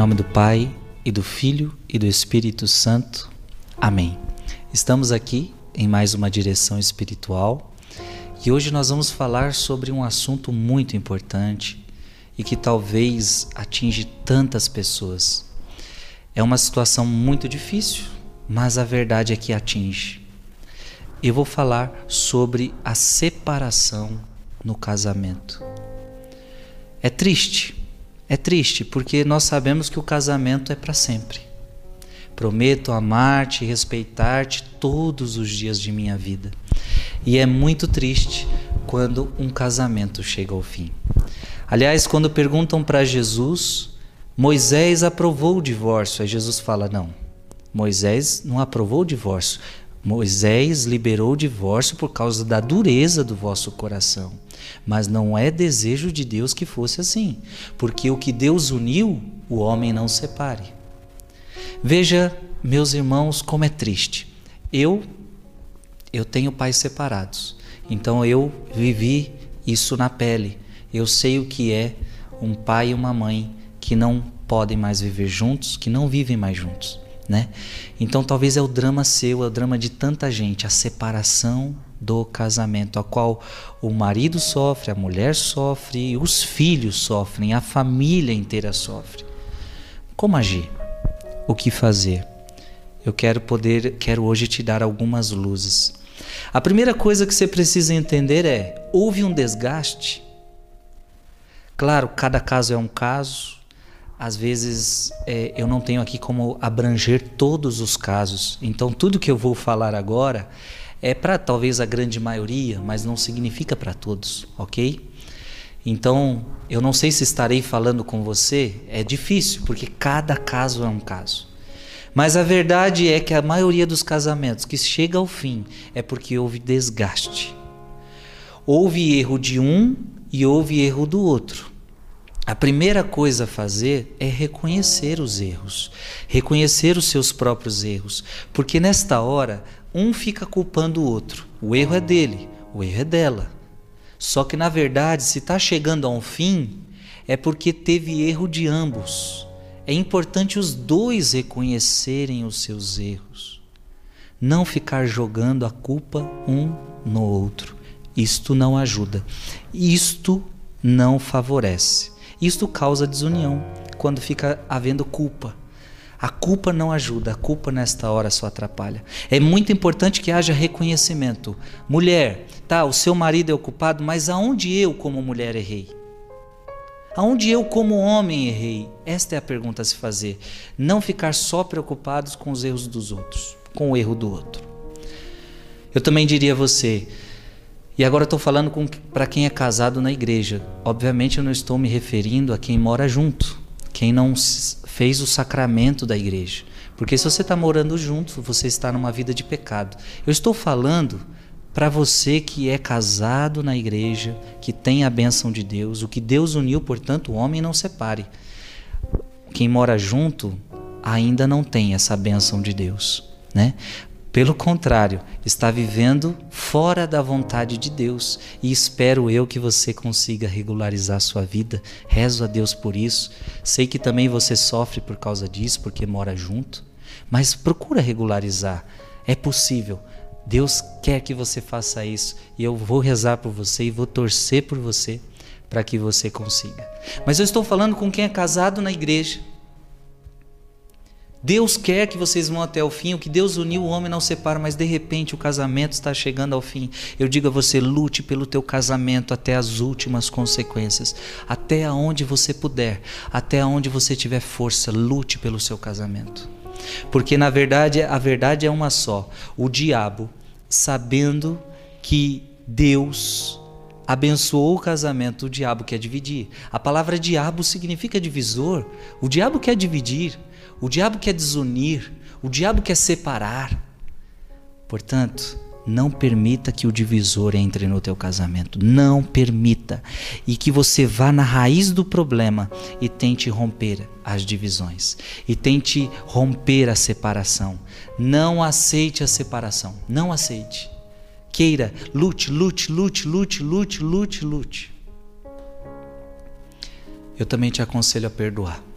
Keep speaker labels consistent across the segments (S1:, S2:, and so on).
S1: nome do Pai, e do Filho, e do Espírito Santo. Amém. Estamos aqui em mais uma direção espiritual e hoje nós vamos falar sobre um assunto muito importante e que talvez atinge tantas pessoas. É uma situação muito difícil, mas a verdade é que atinge. Eu vou falar sobre a separação no casamento. É triste, é triste porque nós sabemos que o casamento é para sempre. Prometo amar-te e respeitar-te todos os dias de minha vida. E é muito triste quando um casamento chega ao fim. Aliás, quando perguntam para Jesus, Moisés aprovou o divórcio. Aí Jesus fala: não, Moisés não aprovou o divórcio. Moisés liberou o divórcio por causa da dureza do vosso coração. Mas não é desejo de Deus que fosse assim, porque o que Deus uniu, o homem não separe. Veja, meus irmãos, como é triste. Eu eu tenho pais separados. Então eu vivi isso na pele. Eu sei o que é um pai e uma mãe que não podem mais viver juntos, que não vivem mais juntos né? Então talvez é o drama seu, é o drama de tanta gente, a separação do casamento, a qual o marido sofre, a mulher sofre, os filhos sofrem, a família inteira sofre. Como agir? O que fazer? Eu quero poder, quero hoje te dar algumas luzes. A primeira coisa que você precisa entender é: houve um desgaste? Claro, cada caso é um caso, às vezes é, eu não tenho aqui como abranger todos os casos. Então, tudo que eu vou falar agora é para talvez a grande maioria, mas não significa para todos, ok? Então, eu não sei se estarei falando com você, é difícil, porque cada caso é um caso. Mas a verdade é que a maioria dos casamentos que chega ao fim é porque houve desgaste. Houve erro de um e houve erro do outro. A primeira coisa a fazer é reconhecer os erros, reconhecer os seus próprios erros, porque nesta hora um fica culpando o outro. O erro é dele, o erro é dela. Só que na verdade, se está chegando a um fim, é porque teve erro de ambos. É importante os dois reconhecerem os seus erros, não ficar jogando a culpa um no outro. Isto não ajuda, isto não favorece. Isto causa desunião quando fica havendo culpa. A culpa não ajuda, a culpa nesta hora só atrapalha. É muito importante que haja reconhecimento. Mulher, tá, o seu marido é ocupado, mas aonde eu, como mulher, errei? Aonde eu, como homem, errei? Esta é a pergunta a se fazer. Não ficar só preocupados com os erros dos outros, com o erro do outro. Eu também diria a você, e agora estou falando para quem é casado na igreja. Obviamente eu não estou me referindo a quem mora junto, quem não fez o sacramento da igreja. Porque se você está morando junto, você está numa vida de pecado. Eu estou falando para você que é casado na igreja, que tem a bênção de Deus, o que Deus uniu, portanto, o homem não separe. Quem mora junto ainda não tem essa bênção de Deus, né? Pelo contrário, está vivendo fora da vontade de Deus e espero eu que você consiga regularizar sua vida. Rezo a Deus por isso. Sei que também você sofre por causa disso, porque mora junto, mas procura regularizar. É possível. Deus quer que você faça isso e eu vou rezar por você e vou torcer por você para que você consiga. Mas eu estou falando com quem é casado na igreja Deus quer que vocês vão até o fim. O que Deus uniu, o homem não separa, mas de repente o casamento está chegando ao fim. Eu digo a você: lute pelo teu casamento até as últimas consequências, até aonde você puder, até aonde você tiver força, lute pelo seu casamento. Porque na verdade, a verdade é uma só. O diabo, sabendo que Deus abençoou o casamento, o diabo quer dividir. A palavra diabo significa divisor. O diabo quer dividir. O diabo quer desunir, o diabo quer separar. Portanto, não permita que o divisor entre no teu casamento. Não permita. E que você vá na raiz do problema e tente romper as divisões. E tente romper a separação. Não aceite a separação. Não aceite. Queira, lute, lute, lute, lute, lute, lute, lute. Eu também te aconselho a perdoar.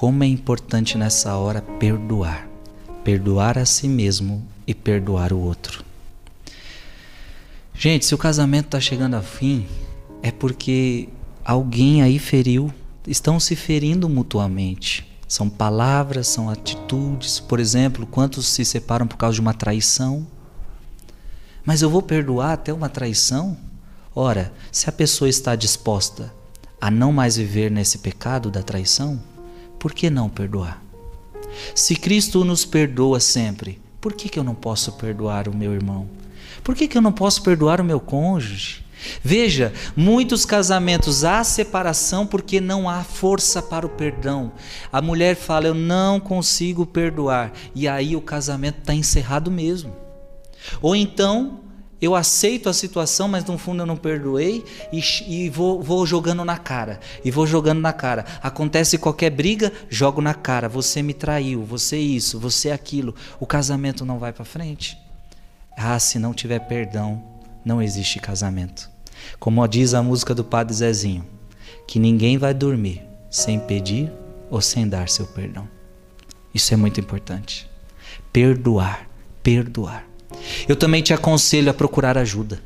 S1: Como é importante nessa hora perdoar. Perdoar a si mesmo e perdoar o outro. Gente, se o casamento está chegando a fim, é porque alguém aí feriu, estão se ferindo mutuamente. São palavras, são atitudes. Por exemplo, quantos se separam por causa de uma traição? Mas eu vou perdoar até uma traição? Ora, se a pessoa está disposta a não mais viver nesse pecado da traição, por que não perdoar? Se Cristo nos perdoa sempre, por que, que eu não posso perdoar o meu irmão? Por que, que eu não posso perdoar o meu cônjuge? Veja, muitos casamentos há separação porque não há força para o perdão. A mulher fala, eu não consigo perdoar, e aí o casamento está encerrado mesmo. Ou então eu aceito a situação, mas no fundo eu não perdoei e, e vou, vou, jogando na cara. E vou jogando na cara. Acontece qualquer briga, jogo na cara. Você me traiu, você isso, você aquilo. O casamento não vai para frente. Ah, se não tiver perdão, não existe casamento. Como diz a música do Padre Zezinho, que ninguém vai dormir sem pedir ou sem dar seu perdão. Isso é muito importante. Perdoar, perdoar. Eu também te aconselho a procurar ajuda.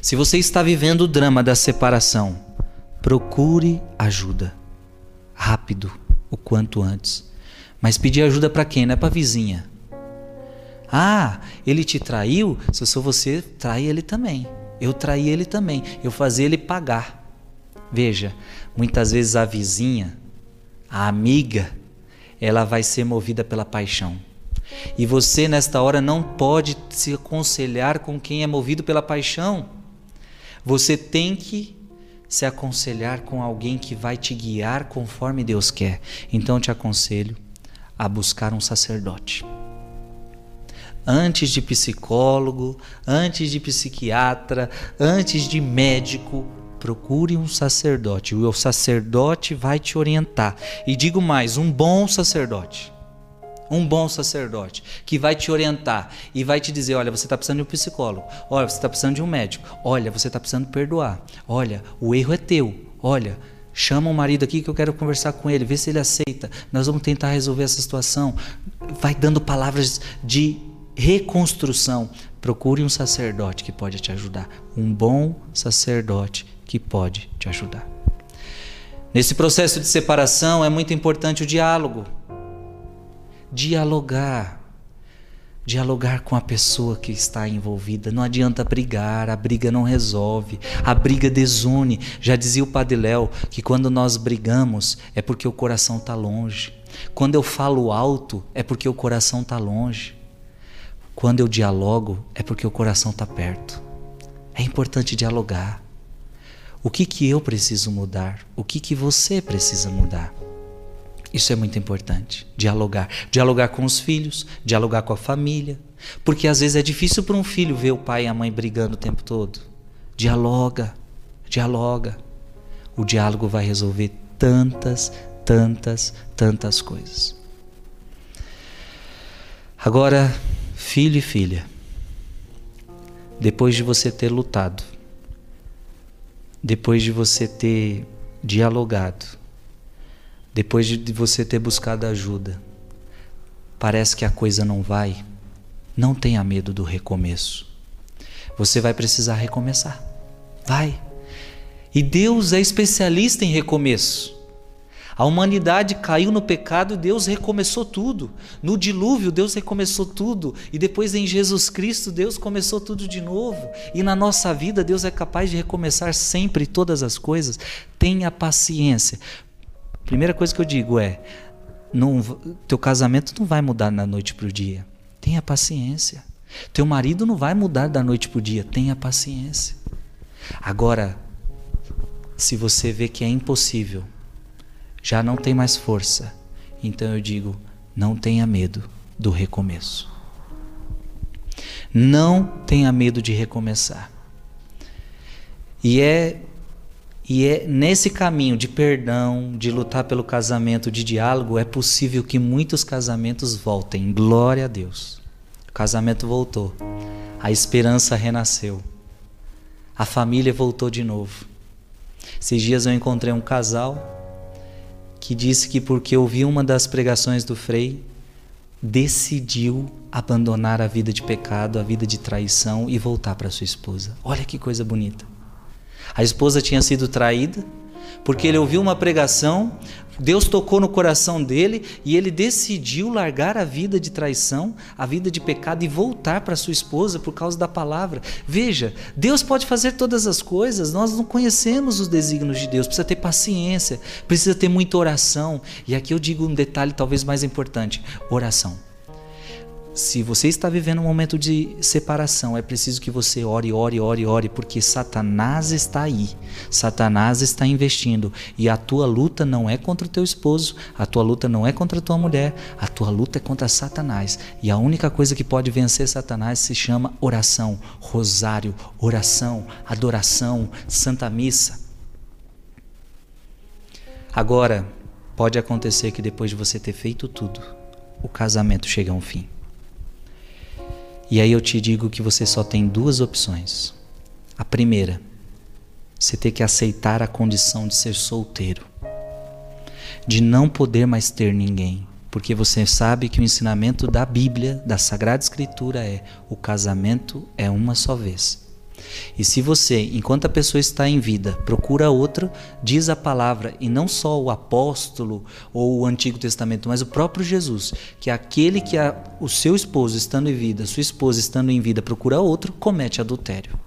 S1: Se você está vivendo o drama da separação, procure ajuda. Rápido, o quanto antes. Mas pedir ajuda para quem? Não é para vizinha. Ah, ele te traiu? Se eu sou você, trai ele também. Eu traí ele também. Eu fazia ele pagar. Veja, muitas vezes a vizinha, a amiga, ela vai ser movida pela paixão. E você, nesta hora, não pode se aconselhar com quem é movido pela paixão. Você tem que se aconselhar com alguém que vai te guiar conforme Deus quer. Então, te aconselho a buscar um sacerdote. Antes de psicólogo, antes de psiquiatra, antes de médico, procure um sacerdote. O sacerdote vai te orientar. E digo mais: um bom sacerdote um bom sacerdote que vai te orientar e vai te dizer: olha, você está precisando de um psicólogo, olha, você está precisando de um médico, olha, você está precisando perdoar, olha, o erro é teu, olha. Chama o marido aqui que eu quero conversar com ele, vê se ele aceita. Nós vamos tentar resolver essa situação. Vai dando palavras de reconstrução. Procure um sacerdote que pode te ajudar. Um bom sacerdote que pode te ajudar. Nesse processo de separação é muito importante o diálogo dialogar. Dialogar com a pessoa que está envolvida. Não adianta brigar, a briga não resolve, a briga desune. Já dizia o Padre Léo que quando nós brigamos é porque o coração está longe. Quando eu falo alto é porque o coração está longe. Quando eu dialogo é porque o coração está perto. É importante dialogar. O que, que eu preciso mudar? O que, que você precisa mudar? Isso é muito importante. Dialogar. Dialogar com os filhos, dialogar com a família. Porque às vezes é difícil para um filho ver o pai e a mãe brigando o tempo todo. Dialoga, dialoga. O diálogo vai resolver tantas, tantas, tantas coisas. Agora, filho e filha, depois de você ter lutado, depois de você ter dialogado, depois de você ter buscado ajuda, parece que a coisa não vai, não tenha medo do recomeço. Você vai precisar recomeçar. Vai. E Deus é especialista em recomeço. A humanidade caiu no pecado Deus recomeçou tudo. No dilúvio, Deus recomeçou tudo. E depois em Jesus Cristo, Deus começou tudo de novo. E na nossa vida, Deus é capaz de recomeçar sempre todas as coisas. Tenha paciência, Primeira coisa que eu digo é: não, teu casamento não vai mudar da noite para o dia. Tenha paciência. Teu marido não vai mudar da noite para o dia. Tenha paciência. Agora, se você vê que é impossível, já não tem mais força, então eu digo: não tenha medo do recomeço. Não tenha medo de recomeçar. E é e é nesse caminho de perdão, de lutar pelo casamento, de diálogo, é possível que muitos casamentos voltem. Glória a Deus. O casamento voltou. A esperança renasceu. A família voltou de novo. Esses dias eu encontrei um casal que disse que porque ouviu uma das pregações do Frei, decidiu abandonar a vida de pecado, a vida de traição e voltar para sua esposa. Olha que coisa bonita. A esposa tinha sido traída porque ele ouviu uma pregação, Deus tocou no coração dele e ele decidiu largar a vida de traição, a vida de pecado e voltar para sua esposa por causa da palavra. Veja, Deus pode fazer todas as coisas, nós não conhecemos os desígnios de Deus, precisa ter paciência, precisa ter muita oração. E aqui eu digo um detalhe talvez mais importante: oração. Se você está vivendo um momento de separação, é preciso que você ore, ore, ore, ore, porque Satanás está aí. Satanás está investindo. E a tua luta não é contra o teu esposo, a tua luta não é contra a tua mulher, a tua luta é contra Satanás. E a única coisa que pode vencer Satanás se chama oração, rosário, oração, adoração, santa missa. Agora, pode acontecer que depois de você ter feito tudo, o casamento chega a um fim. E aí eu te digo que você só tem duas opções. A primeira, você ter que aceitar a condição de ser solteiro, de não poder mais ter ninguém, porque você sabe que o ensinamento da Bíblia, da Sagrada Escritura é: o casamento é uma só vez. E se você, enquanto a pessoa está em vida, procura outra, diz a palavra, e não só o apóstolo ou o Antigo Testamento, mas o próprio Jesus, que aquele que a, o seu esposo estando em vida, sua esposa estando em vida, procura outro, comete adultério.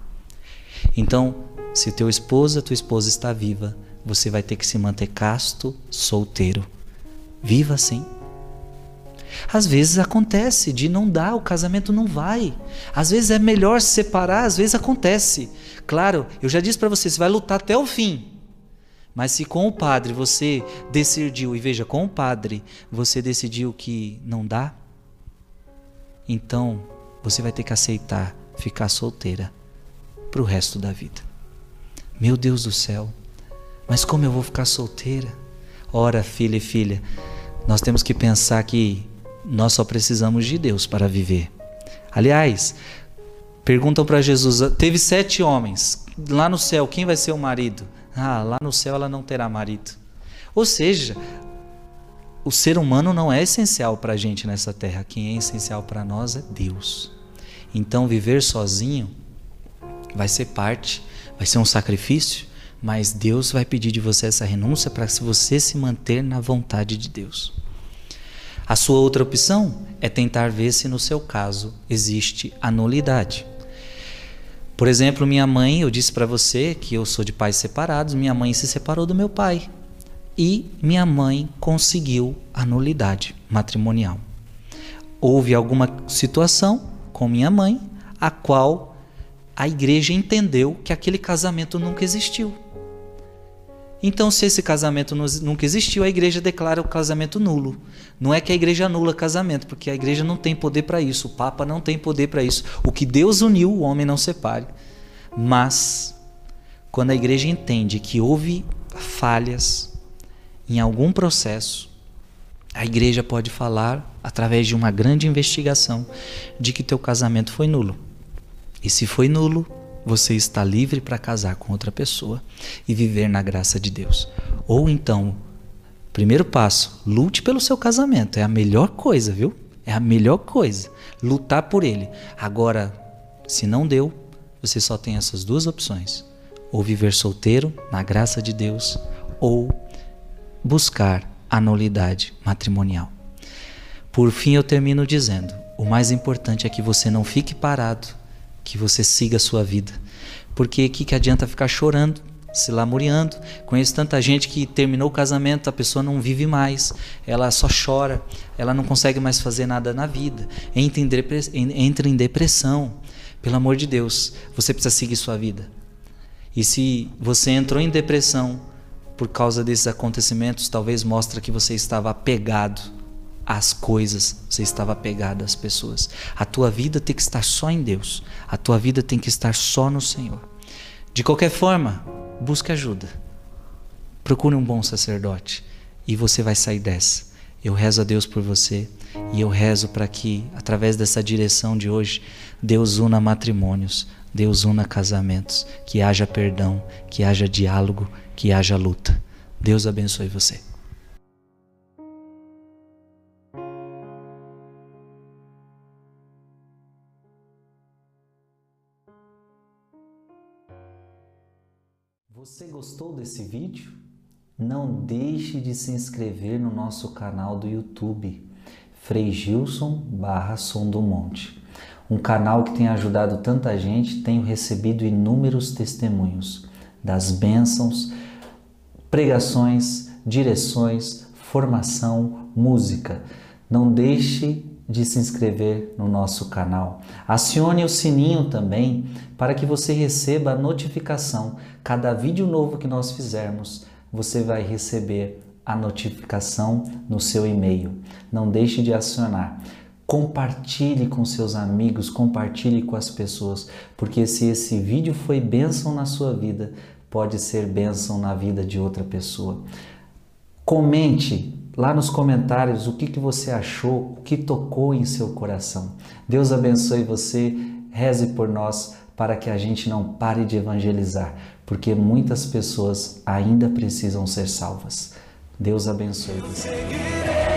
S1: Então, se teu esposo, tua esposa está viva, você vai ter que se manter casto, solteiro. Viva assim. Às vezes acontece de não dar, o casamento não vai. Às vezes é melhor se separar, às vezes acontece. Claro, eu já disse para você, você vai lutar até o fim. Mas se com o padre você decidiu, e veja, com o padre você decidiu que não dá, então você vai ter que aceitar ficar solteira para o resto da vida. Meu Deus do céu, mas como eu vou ficar solteira? Ora, filha e filha, nós temos que pensar que nós só precisamos de Deus para viver. Aliás, perguntam para Jesus: teve sete homens lá no céu, quem vai ser o marido? Ah, lá no céu ela não terá marido. Ou seja, o ser humano não é essencial para a gente nessa terra. Quem é essencial para nós é Deus. Então, viver sozinho vai ser parte, vai ser um sacrifício, mas Deus vai pedir de você essa renúncia para você se manter na vontade de Deus. A sua outra opção é tentar ver se no seu caso existe a nulidade. Por exemplo, minha mãe, eu disse para você que eu sou de pais separados, minha mãe se separou do meu pai e minha mãe conseguiu a nulidade matrimonial. Houve alguma situação com minha mãe a qual a igreja entendeu que aquele casamento nunca existiu. Então, se esse casamento nunca existiu, a igreja declara o casamento nulo. Não é que a igreja anula casamento, porque a igreja não tem poder para isso, o Papa não tem poder para isso. O que Deus uniu, o homem não separe. Mas, quando a igreja entende que houve falhas em algum processo, a igreja pode falar, através de uma grande investigação, de que teu casamento foi nulo. E se foi nulo, você está livre para casar com outra pessoa e viver na graça de Deus. Ou então, primeiro passo, lute pelo seu casamento. É a melhor coisa, viu? É a melhor coisa. Lutar por ele. Agora, se não deu, você só tem essas duas opções: ou viver solteiro na graça de Deus, ou buscar a nulidade matrimonial. Por fim, eu termino dizendo: o mais importante é que você não fique parado que você siga a sua vida. Porque o que, que adianta ficar chorando, se lamuriando? Conheço tanta gente que terminou o casamento, a pessoa não vive mais, ela só chora, ela não consegue mais fazer nada na vida, entra em. Entra em depressão. Pelo amor de Deus, você precisa seguir sua vida. E se você entrou em depressão por causa desses acontecimentos, talvez mostra que você estava apegado às coisas, você estava apegado às pessoas. A tua vida tem que estar só em Deus. A tua vida tem que estar só no Senhor. De qualquer forma, busque ajuda. Procure um bom sacerdote e você vai sair dessa. Eu rezo a Deus por você e eu rezo para que, através dessa direção de hoje, Deus una matrimônios, Deus una casamentos, que haja perdão, que haja diálogo, que haja luta. Deus abençoe você. Você gostou desse vídeo? Não deixe de se inscrever no nosso canal do YouTube, Frei Gilson barra Som do Monte. Um canal que tem ajudado tanta gente, tenho recebido inúmeros testemunhos das bênçãos, pregações, direções, formação, música. Não deixe de se inscrever no nosso canal. Acione o sininho também para que você receba a notificação. Cada vídeo novo que nós fizermos, você vai receber a notificação no seu e-mail. Não deixe de acionar. Compartilhe com seus amigos, compartilhe com as pessoas, porque se esse vídeo foi bênção na sua vida, pode ser bênção na vida de outra pessoa. Comente lá nos comentários o que, que você achou, o que tocou em seu coração. Deus abençoe você, reze por nós para que a gente não pare de evangelizar, porque muitas pessoas ainda precisam ser salvas. Deus abençoe você.